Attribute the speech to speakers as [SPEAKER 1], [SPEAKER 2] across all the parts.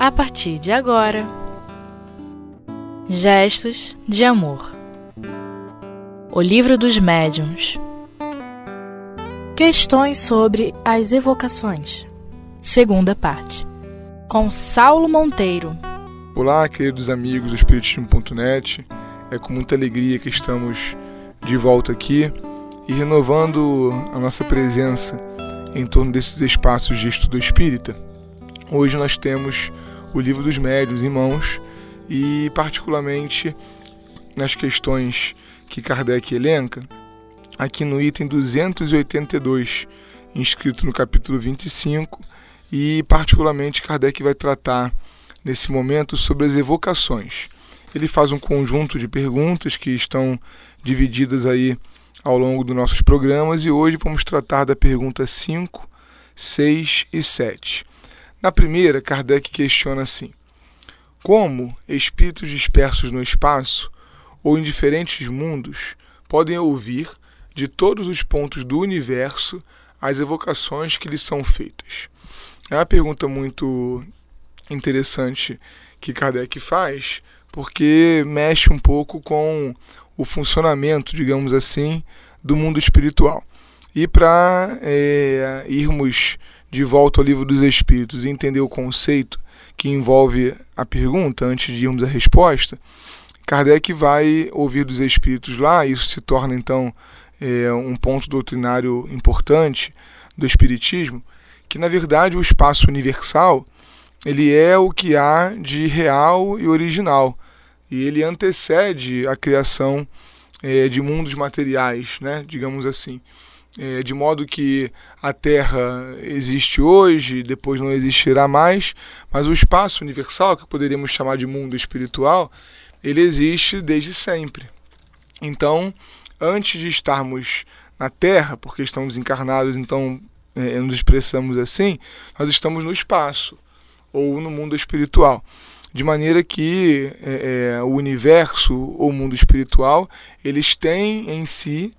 [SPEAKER 1] a partir de agora. Gestos de Amor O Livro dos Médiuns Questões sobre as evocações Segunda parte Com Saulo Monteiro
[SPEAKER 2] Olá, queridos amigos do Espiritismo.net. É com muita alegria que estamos de volta aqui e renovando a nossa presença em torno desses espaços de estudo espírita. Hoje nós temos o Livro dos Médios em mãos e, particularmente, nas questões que Kardec elenca, aqui no item 282, inscrito no capítulo 25, e, particularmente, Kardec vai tratar nesse momento sobre as evocações. Ele faz um conjunto de perguntas que estão divididas aí ao longo dos nossos programas e hoje vamos tratar da pergunta 5, 6 e 7. Na primeira, Kardec questiona assim: Como espíritos dispersos no espaço ou em diferentes mundos podem ouvir de todos os pontos do universo as evocações que lhes são feitas? É uma pergunta muito interessante que Kardec faz, porque mexe um pouco com o funcionamento, digamos assim, do mundo espiritual. E para é, irmos de volta ao livro dos Espíritos e entender o conceito que envolve a pergunta antes de irmos à resposta, Kardec vai ouvir dos Espíritos lá, isso se torna então é, um ponto doutrinário importante do Espiritismo, que na verdade o espaço universal ele é o que há de real e original e ele antecede a criação é, de mundos materiais, né, digamos assim é, de modo que a Terra existe hoje, depois não existirá mais, mas o espaço universal, que poderíamos chamar de mundo espiritual, ele existe desde sempre. Então, antes de estarmos na Terra, porque estamos encarnados, então é, nos expressamos assim, nós estamos no espaço ou no mundo espiritual. De maneira que é, é o universo ou mundo espiritual, eles têm em si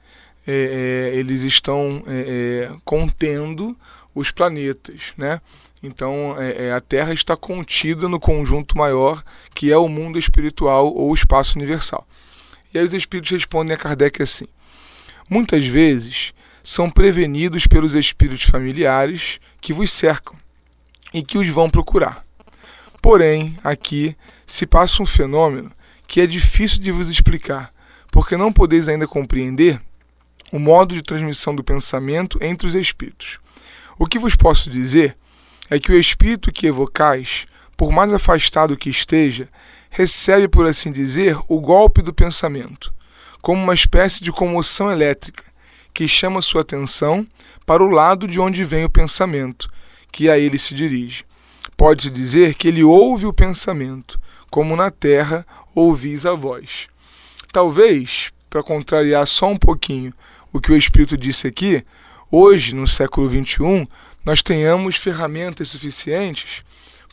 [SPEAKER 2] é, é, eles estão é, é, contendo os planetas, né? Então a Terra está contida no conjunto maior que é o mundo espiritual ou o espaço universal. E aí os espíritos respondem a Kardec assim: muitas vezes são prevenidos pelos espíritos familiares que vos cercam e que os vão procurar. Porém, aqui se passa um fenômeno que é difícil de vos explicar, porque não podeis ainda compreender o modo de transmissão do pensamento entre os espíritos. O que vos posso dizer é que o espírito que evocais, por mais afastado que esteja, recebe, por assim dizer, o golpe do pensamento, como uma espécie de comoção elétrica que chama sua atenção para o lado de onde vem o pensamento, que a ele se dirige. Pode-se dizer que ele ouve o pensamento, como na terra ouvis a voz. Talvez, para contrariar só um pouquinho o que o Espírito disse aqui, hoje, no século XXI, nós tenhamos ferramentas suficientes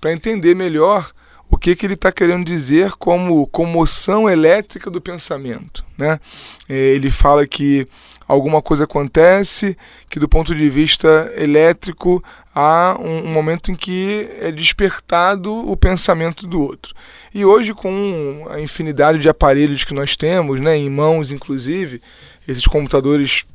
[SPEAKER 2] para entender melhor o que, que ele está querendo dizer como comoção elétrica do pensamento. Né? É, ele fala que alguma coisa acontece, que do ponto de vista elétrico há um, um, momento em que é despertado o pensamento do outro. E hoje, com a infinidade de aparelhos que nós temos, né, em mãos inclusive, esses computadores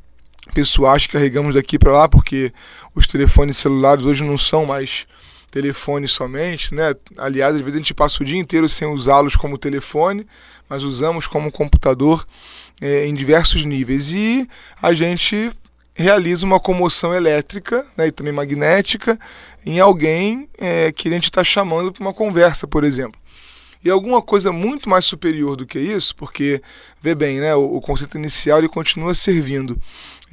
[SPEAKER 2] pessoais que carregamos daqui para lá, porque os telefones celulares hoje não são mais telefones somente, né? Aliás, às vezes a gente passa o dia inteiro sem usá-los como telefone, mas usamos como computador é, em diversos níveis. E a gente realiza uma comoção elétrica né, e também magnética em alguém é, que a gente está chamando para uma conversa, por exemplo. E alguma coisa muito mais superior do que isso, porque, vê bem, né, o, o conceito inicial ele continua servindo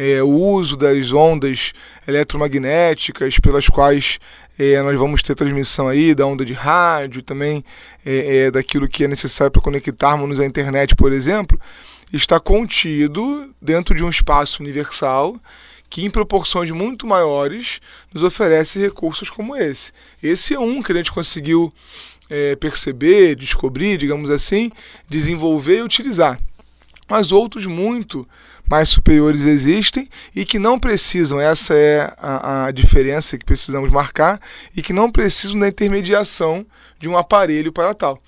[SPEAKER 2] é, o uso das ondas eletromagnéticas pelas quais é, nós vamos ter transmissão aí da onda de rádio, também é, é daquilo que é necessário para conectarmos à internet, por exemplo, está contido dentro de um espaço universal que em proporções muito maiores nos oferece recursos como esse. Esse é um que a gente conseguiu é, perceber, descobrir, digamos assim, desenvolver e utilizar. Mas outros muito mais superiores existem e que não precisam, essa é a, a diferença que precisamos marcar, e que não precisam da intermediação de um aparelho para tal.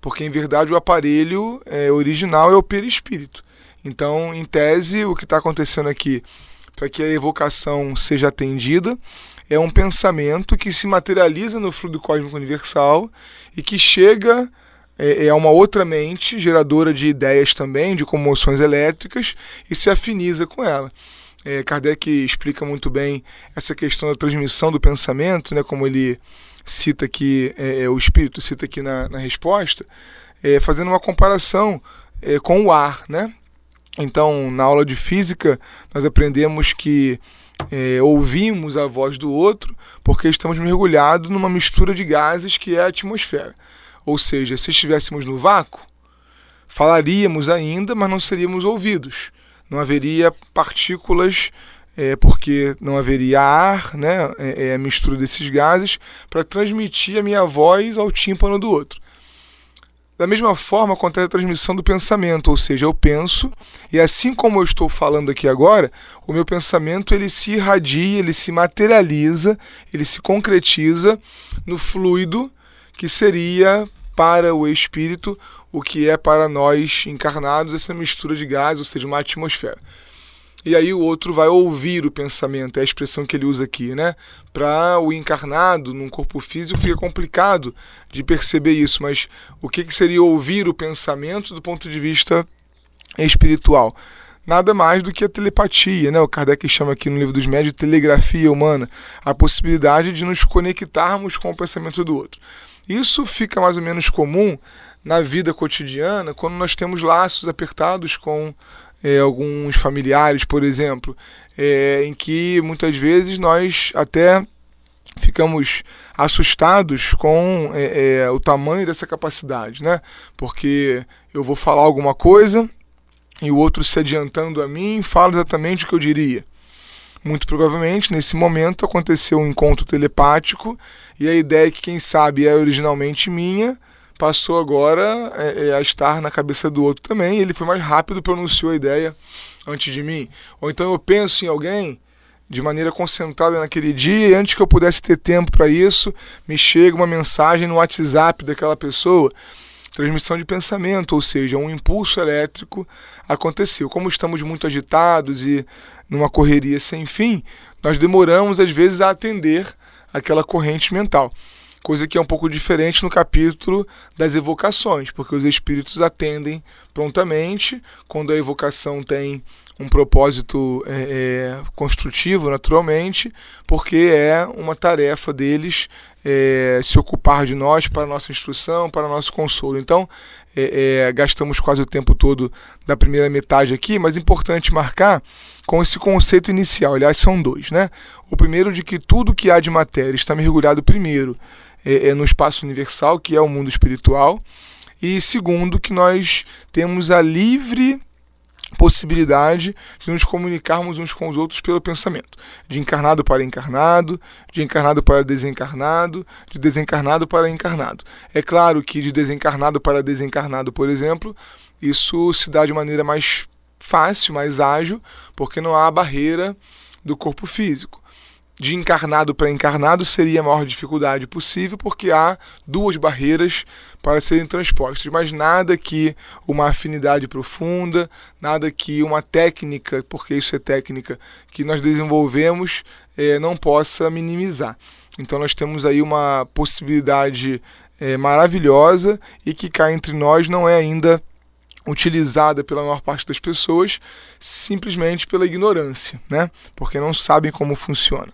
[SPEAKER 2] Porque, em verdade, o aparelho é, original é o perispírito. Então, em tese, o que está acontecendo aqui, para que a evocação seja atendida, é um pensamento que se materializa no fluido cósmico universal e que chega é, é uma outra mente, geradora de ideias também, de comoções elétricas, e se afiniza com ela. É, Kardec explica muito bem essa questão da transmissão do pensamento, né, como ele cita aqui, é, é o Espírito cita aqui na, na resposta, é, fazendo uma comparação é, com o ar. Né? Então, na aula de física, nós aprendemos que é, ouvimos a voz do outro porque estamos mergulhados numa mistura de gases que é a atmosfera. Ou seja, se estivéssemos no vácuo, falaríamos ainda, mas não seríamos ouvidos. Não haveria partículas, é, porque não haveria ar, né, é, é a mistura desses gases, para transmitir a minha voz ao tímpano do outro. Da mesma forma acontece a transmissão do pensamento, ou seja, eu penso e assim como eu estou falando aqui agora, o meu pensamento ele se irradia, ele se materializa, ele se concretiza no fluido que seria para o espírito o que é para nós encarnados essa mistura de gases, ou seja, uma atmosfera. E aí o outro vai ouvir o pensamento, é a expressão que ele usa aqui, né? Para o encarnado num corpo físico fica complicado de perceber isso, mas o que, que seria ouvir o pensamento do ponto de vista espiritual? Nada mais do que a telepatia, né? O Kardec chama aqui no livro dos médios telegrafia humana, a possibilidade de nos conectarmos com o pensamento do outro. Isso fica mais ou menos comum na vida cotidiana quando nós temos laços apertados com é, alguns familiares, por exemplo, é, em que muitas vezes nós até ficamos assustados com é, é o tamanho dessa capacidade, né? Porque eu vou falar alguma coisa e o outro se adiantando a mim fala exatamente o que eu diria. Muito provavelmente, nesse momento, aconteceu um encontro telepático e a ideia que, quem sabe, é originalmente minha, passou agora é, é, a estar na cabeça do outro também. ele foi mais rápido, pronunciou a ideia antes de mim. Ou então eu penso em alguém de maneira concentrada naquele dia e antes que eu pudesse ter tempo para isso, me chega uma mensagem no WhatsApp daquela pessoa. Transmissão de pensamento, ou seja, um impulso elétrico aconteceu. Como estamos muito agitados e numa correria sem fim, nós demoramos às vezes a atender aquela corrente mental. Coisa que é um pouco diferente no capítulo das evocações, porque os espíritos atendem prontamente quando a evocação tem um propósito é, é, construtivo, naturalmente, porque é uma tarefa deles é, se ocupar de nós para nossa instrução, para nosso consolo. Então, é, é, gastamos quase o tempo todo da primeira metade aqui, mas é importante marcar com esse conceito inicial. Aliás, são dois, né? O primeiro de que tudo que há de matéria está mergulhado primeiro é, no espaço universal, que é o mundo espiritual, e segundo que nós temos a livre possibilidade de nos comunicarmos uns com os outros pelo pensamento, de encarnado para encarnado, de encarnado para desencarnado, de desencarnado para encarnado. É claro que de desencarnado para desencarnado, por exemplo, isso se dá de maneira mais fácil, mais ágil, porque não há barreira do corpo físico de encarnado para encarnado seria a maior dificuldade possível, porque há duas barreiras para serem transpostas, mas nada que uma afinidade profunda, nada que uma técnica, porque isso é técnica, que nós desenvolvemos é, não possa minimizar. Então nós temos aí uma possibilidade é, maravilhosa e que cá entre nós não é ainda utilizada pela maior parte das pessoas simplesmente pela ignorância, né? porque não sabem como funciona.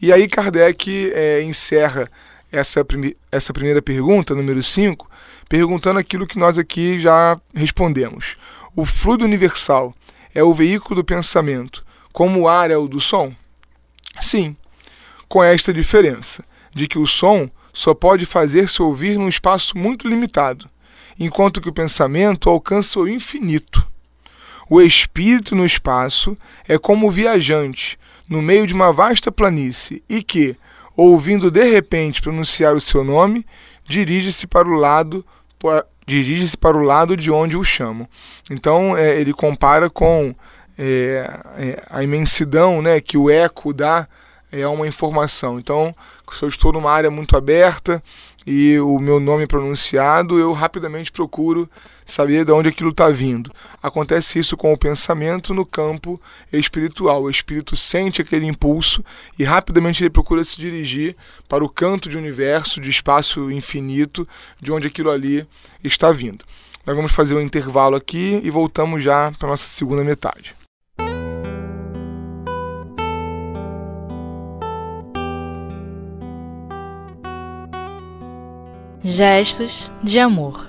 [SPEAKER 2] E aí Kardec é, encerra essa, prime essa primeira pergunta, número 5, perguntando aquilo que nós aqui já respondemos. O fluido universal é o veículo do pensamento, como o ar é o do som? Sim, com esta diferença, de que o som só pode fazer-se ouvir num espaço muito limitado enquanto que o pensamento alcança o infinito. O espírito no espaço é como o viajante no meio de uma vasta planície e que, ouvindo de repente pronunciar o seu nome, dirige-se para o lado dirige-se para o lado de onde o chamam. Então é, ele compara com é, é, a imensidão né, que o eco dá é uma informação. Então, se eu estou numa área muito aberta e o meu nome pronunciado, eu rapidamente procuro saber de onde aquilo está vindo. Acontece isso com o pensamento no campo espiritual. O espírito sente aquele impulso e rapidamente ele procura se dirigir para o canto de universo, de espaço infinito, de onde aquilo ali está vindo. Nós vamos fazer um intervalo aqui e voltamos já para a nossa segunda metade.
[SPEAKER 1] Gestos de amor.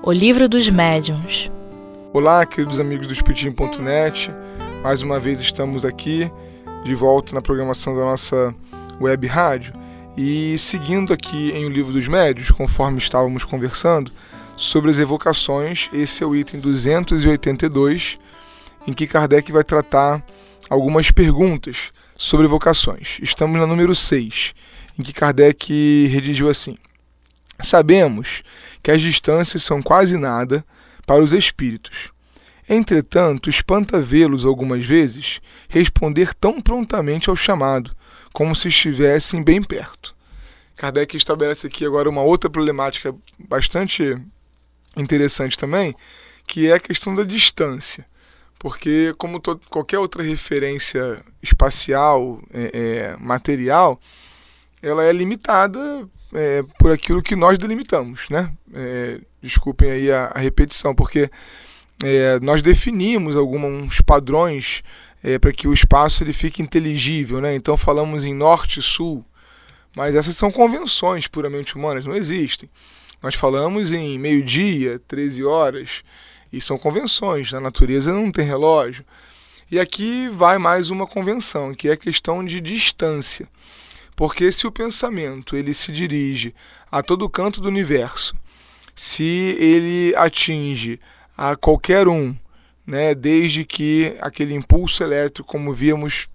[SPEAKER 1] O livro dos médiuns.
[SPEAKER 2] Olá, queridos amigos do Espiritismo.net. Mais uma vez estamos aqui de volta na programação da nossa web rádio e seguindo aqui em O Livro dos Médiuns, conforme estávamos conversando, sobre as evocações, esse é o item 282, em que Kardec vai tratar algumas perguntas sobre evocações. Estamos na número 6 em que Kardec redigiu assim: Sabemos que as distâncias são quase nada para os espíritos. Entretanto, espanta vê-los algumas vezes responder tão prontamente ao chamado, como se estivessem bem perto. Kardec estabelece aqui agora uma outra problemática bastante interessante também, que é a questão da distância. Porque, como qualquer outra referência espacial, é, é, material, ela é limitada é, por aquilo que nós delimitamos, né? É, desculpem aí a, a repetição, porque é, nós definimos alguns padrões é, para que o espaço ele fique inteligível, né? Então falamos em norte sul, mas essas são convenções puramente humanas, não existem. Nós falamos em meio-dia, 13 horas, e são convenções. Na natureza não tem relógio. E aqui vai mais uma convenção, que é a questão de distância. Porque se o pensamento ele se dirige a todo canto do universo, se ele atinge a qualquer um, né, desde que aquele impulso elétrico, como víamos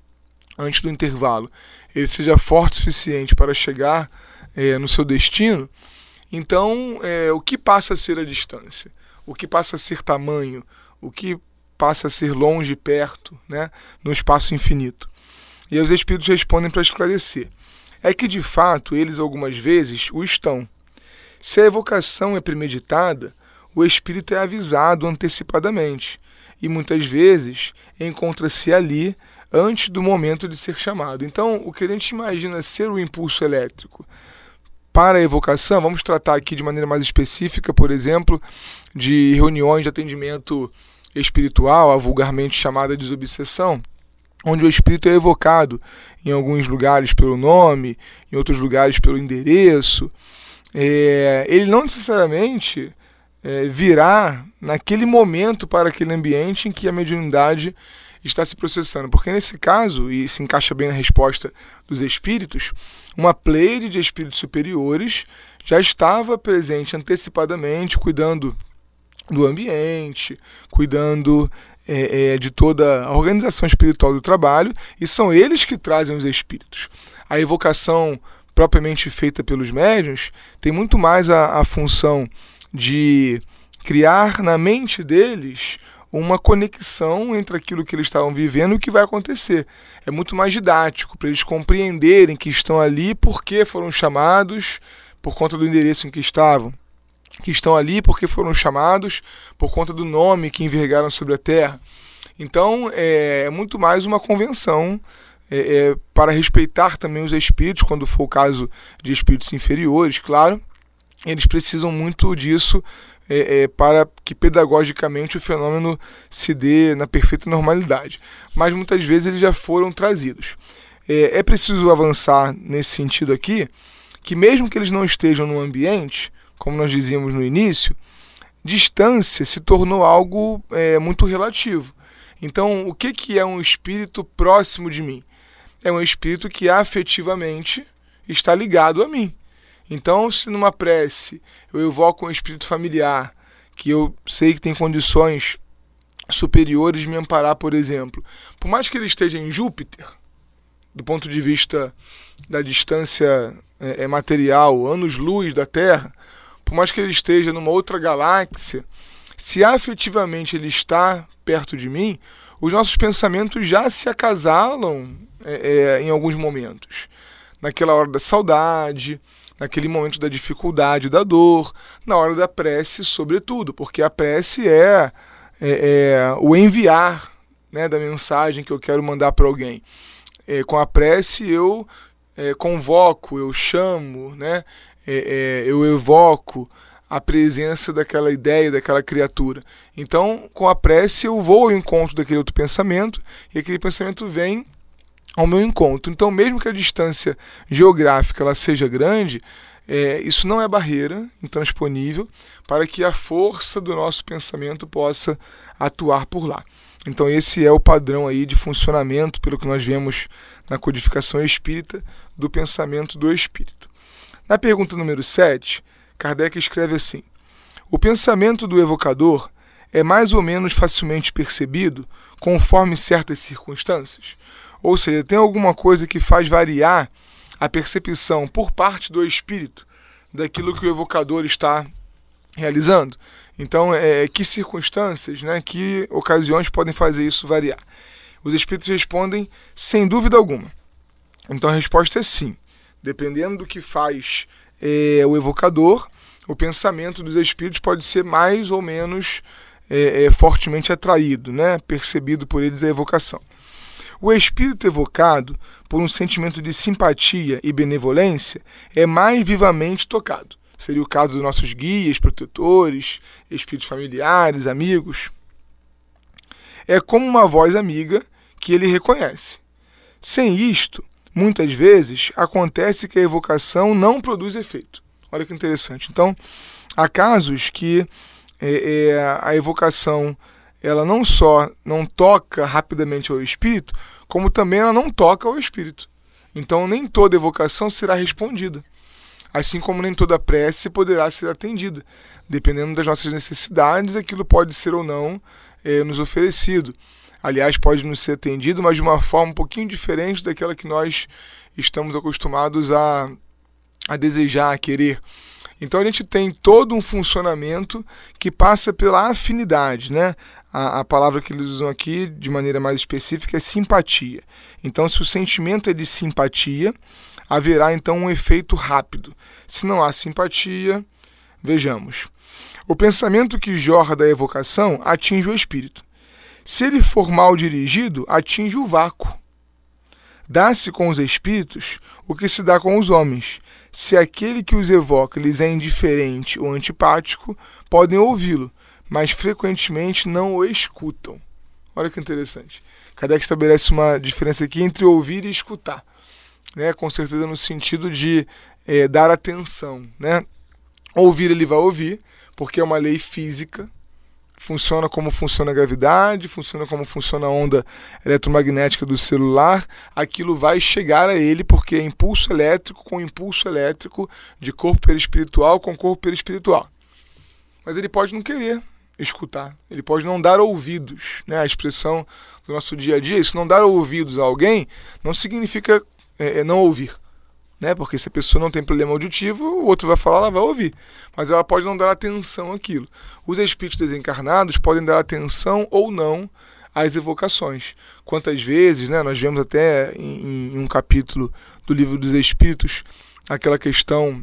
[SPEAKER 2] antes do intervalo, ele seja forte o suficiente para chegar é, no seu destino, então é, o que passa a ser a distância? O que passa a ser tamanho? O que passa a ser longe e perto, né, no espaço infinito? E os espíritos respondem para esclarecer é que de fato eles algumas vezes o estão. Se a evocação é premeditada, o espírito é avisado antecipadamente e muitas vezes encontra-se ali antes do momento de ser chamado. Então, o que a gente imagina ser o impulso elétrico para a evocação, vamos tratar aqui de maneira mais específica, por exemplo, de reuniões de atendimento espiritual, a vulgarmente chamada desobsessão onde o espírito é evocado em alguns lugares pelo nome, em outros lugares pelo endereço, é, ele não necessariamente é, virá naquele momento para aquele ambiente em que a mediunidade está se processando. Porque nesse caso, e se encaixa bem na resposta dos espíritos, uma pleide de espíritos superiores já estava presente antecipadamente, cuidando do ambiente, cuidando é, é, de toda a organização espiritual do trabalho, e são eles que trazem os espíritos. A evocação propriamente feita pelos médiuns tem muito mais a, a função de criar na mente deles uma conexão entre aquilo que eles estavam vivendo e o que vai acontecer. É muito mais didático para eles compreenderem que estão ali, por que foram chamados, por conta do endereço em que estavam que estão ali porque foram chamados por conta do nome que envergaram sobre a terra. Então é, é muito mais uma convenção é, é, para respeitar também os espíritos, quando for o caso de espíritos inferiores, claro, eles precisam muito disso é, é, para que pedagogicamente o fenômeno se dê na perfeita normalidade. Mas muitas vezes eles já foram trazidos. É, é preciso avançar nesse sentido aqui, que mesmo que eles não estejam no ambiente, como nós dizíamos no início, distância se tornou algo é, muito relativo. Então, o que, que é um espírito próximo de mim? É um espírito que afetivamente está ligado a mim. Então, se numa prece eu evoco um espírito familiar, que eu sei que tem condições superiores de me amparar, por exemplo, por mais que ele esteja em Júpiter, do ponto de vista da distância é, é material, anos-luz da Terra, por mais que ele esteja numa outra galáxia, se afetivamente ele está perto de mim, os nossos pensamentos já se acasalam é, é, em alguns momentos. Naquela hora da saudade, naquele momento da dificuldade, da dor, na hora da prece, sobretudo, porque a prece é, é, é o enviar né, da mensagem que eu quero mandar para alguém. É, com a prece eu convoco, eu chamo, né, é, é, eu evoco a presença daquela ideia, daquela criatura. Então, com a prece, eu vou ao encontro daquele outro pensamento e aquele pensamento vem ao meu encontro. Então, mesmo que a distância geográfica ela seja grande, é, isso não é barreira intransponível para que a força do nosso pensamento possa atuar por lá. Então, esse é o padrão aí de funcionamento, pelo que nós vemos na codificação espírita, do pensamento do espírito. Na pergunta número 7, Kardec escreve assim: O pensamento do evocador é mais ou menos facilmente percebido conforme certas circunstâncias. Ou seja, tem alguma coisa que faz variar a percepção por parte do espírito daquilo que o evocador está realizando. Então, é, que circunstâncias, né, que ocasiões podem fazer isso variar? Os espíritos respondem sem dúvida alguma. Então a resposta é sim. Dependendo do que faz é, o evocador, o pensamento dos espíritos pode ser mais ou menos é, é, fortemente atraído, né? percebido por eles a evocação. O espírito evocado, por um sentimento de simpatia e benevolência, é mais vivamente tocado. Seria o caso dos nossos guias, protetores, espíritos familiares, amigos. É como uma voz amiga que ele reconhece. Sem isto, muitas vezes acontece que a evocação não produz efeito. Olha que interessante. Então, há casos que é, é, a evocação ela não só não toca rapidamente ao espírito, como também ela não toca ao espírito. Então, nem toda evocação será respondida. Assim como nem toda prece poderá ser atendida. Dependendo das nossas necessidades, aquilo pode ser ou não é, nos oferecido aliás, pode nos ser atendido, mas de uma forma um pouquinho diferente daquela que nós estamos acostumados a, a desejar, a querer. Então a gente tem todo um funcionamento que passa pela afinidade, né? A, a, palavra que eles usam aqui de maneira mais específica é simpatia. Então, se o sentimento é de simpatia, haverá então um efeito rápido. Se não há simpatia, vejamos. O pensamento que jorra da evocação atinge o espírito. Se ele for mal dirigido, atinge o vácuo. Dá-se com os espíritos o que se dá com os homens. Se aquele que os evoca lhes é indiferente ou antipático, podem ouvi-lo, mas frequentemente não o escutam. Olha que interessante. Kardec estabelece uma diferença aqui entre ouvir e escutar. Né? Com certeza no sentido de é, dar atenção. Né? Ouvir ele vai ouvir, porque é uma lei física, funciona como funciona a gravidade, funciona como funciona a onda eletromagnética do celular, aquilo vai chegar a ele porque é impulso elétrico com impulso elétrico de corpo perispiritual com corpo perispiritual. Mas ele pode não querer escutar, ele pode não dar ouvidos, né? A expressão do nosso dia a dia, isso não dar ouvidos a alguém não significa é, é não ouvir né? Porque se a pessoa não tem problema auditivo, o outro vai falar, ela vai ouvir. Mas ela pode não dar atenção àquilo. Os espíritos desencarnados podem dar atenção ou não às evocações. Quantas vezes, né? Nós vemos até em, em um capítulo do livro dos Espíritos aquela questão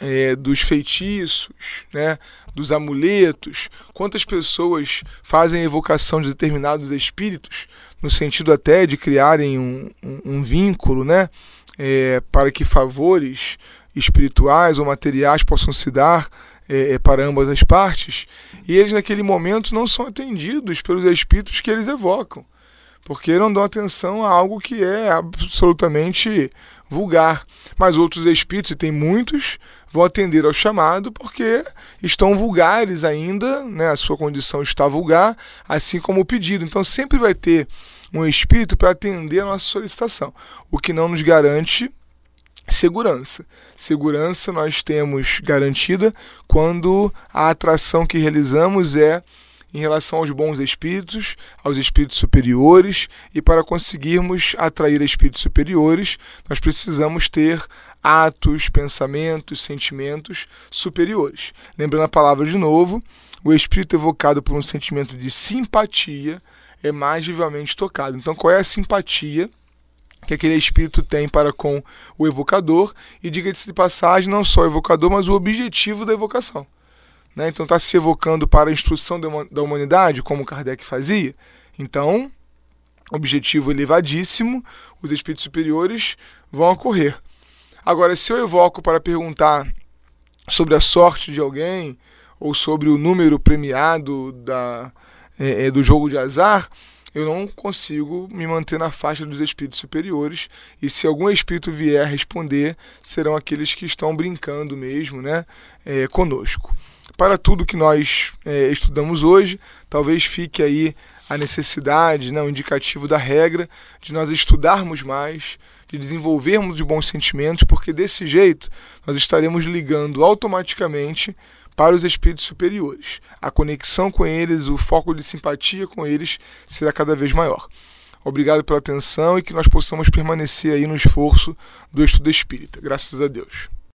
[SPEAKER 2] é, dos feitiços, né, dos amuletos, quantas pessoas fazem evocação de determinados espíritos, no sentido até de criarem um, um, um vínculo, né, é, para que favores espirituais ou materiais possam se dar é, é, para ambas as partes, e eles naquele momento não são atendidos pelos espíritos que eles evocam, porque não dão atenção a algo que é absolutamente vulgar. Mas outros espíritos, e tem muitos, vão atender ao chamado porque estão vulgares ainda, né? a sua condição está vulgar, assim como o pedido. Então sempre vai ter um espírito para atender a nossa solicitação, o que não nos garante segurança. Segurança nós temos garantida quando a atração que realizamos é em relação aos bons espíritos, aos espíritos superiores, e para conseguirmos atrair espíritos superiores, nós precisamos ter atos, pensamentos, sentimentos superiores. Lembrando a palavra de novo, o espírito evocado por um sentimento de simpatia é mais vivamente tocado. Então, qual é a simpatia que aquele espírito tem para com o evocador? E diga-se de passagem, não só o evocador, mas o objetivo da evocação. Né? Então, está se evocando para a instrução da humanidade, como Kardec fazia. Então, objetivo elevadíssimo, os espíritos superiores vão ocorrer. Agora, se eu evoco para perguntar sobre a sorte de alguém ou sobre o número premiado da, é, do jogo de azar, eu não consigo me manter na faixa dos espíritos superiores. E se algum espírito vier responder, serão aqueles que estão brincando mesmo né, é, conosco. Para tudo que nós é, estudamos hoje, talvez fique aí a necessidade, né, o indicativo da regra de nós estudarmos mais, de desenvolvermos de bons sentimentos, porque desse jeito nós estaremos ligando automaticamente para os espíritos superiores. A conexão com eles, o foco de simpatia com eles será cada vez maior. Obrigado pela atenção e que nós possamos permanecer aí no esforço do estudo espírita. Graças a Deus.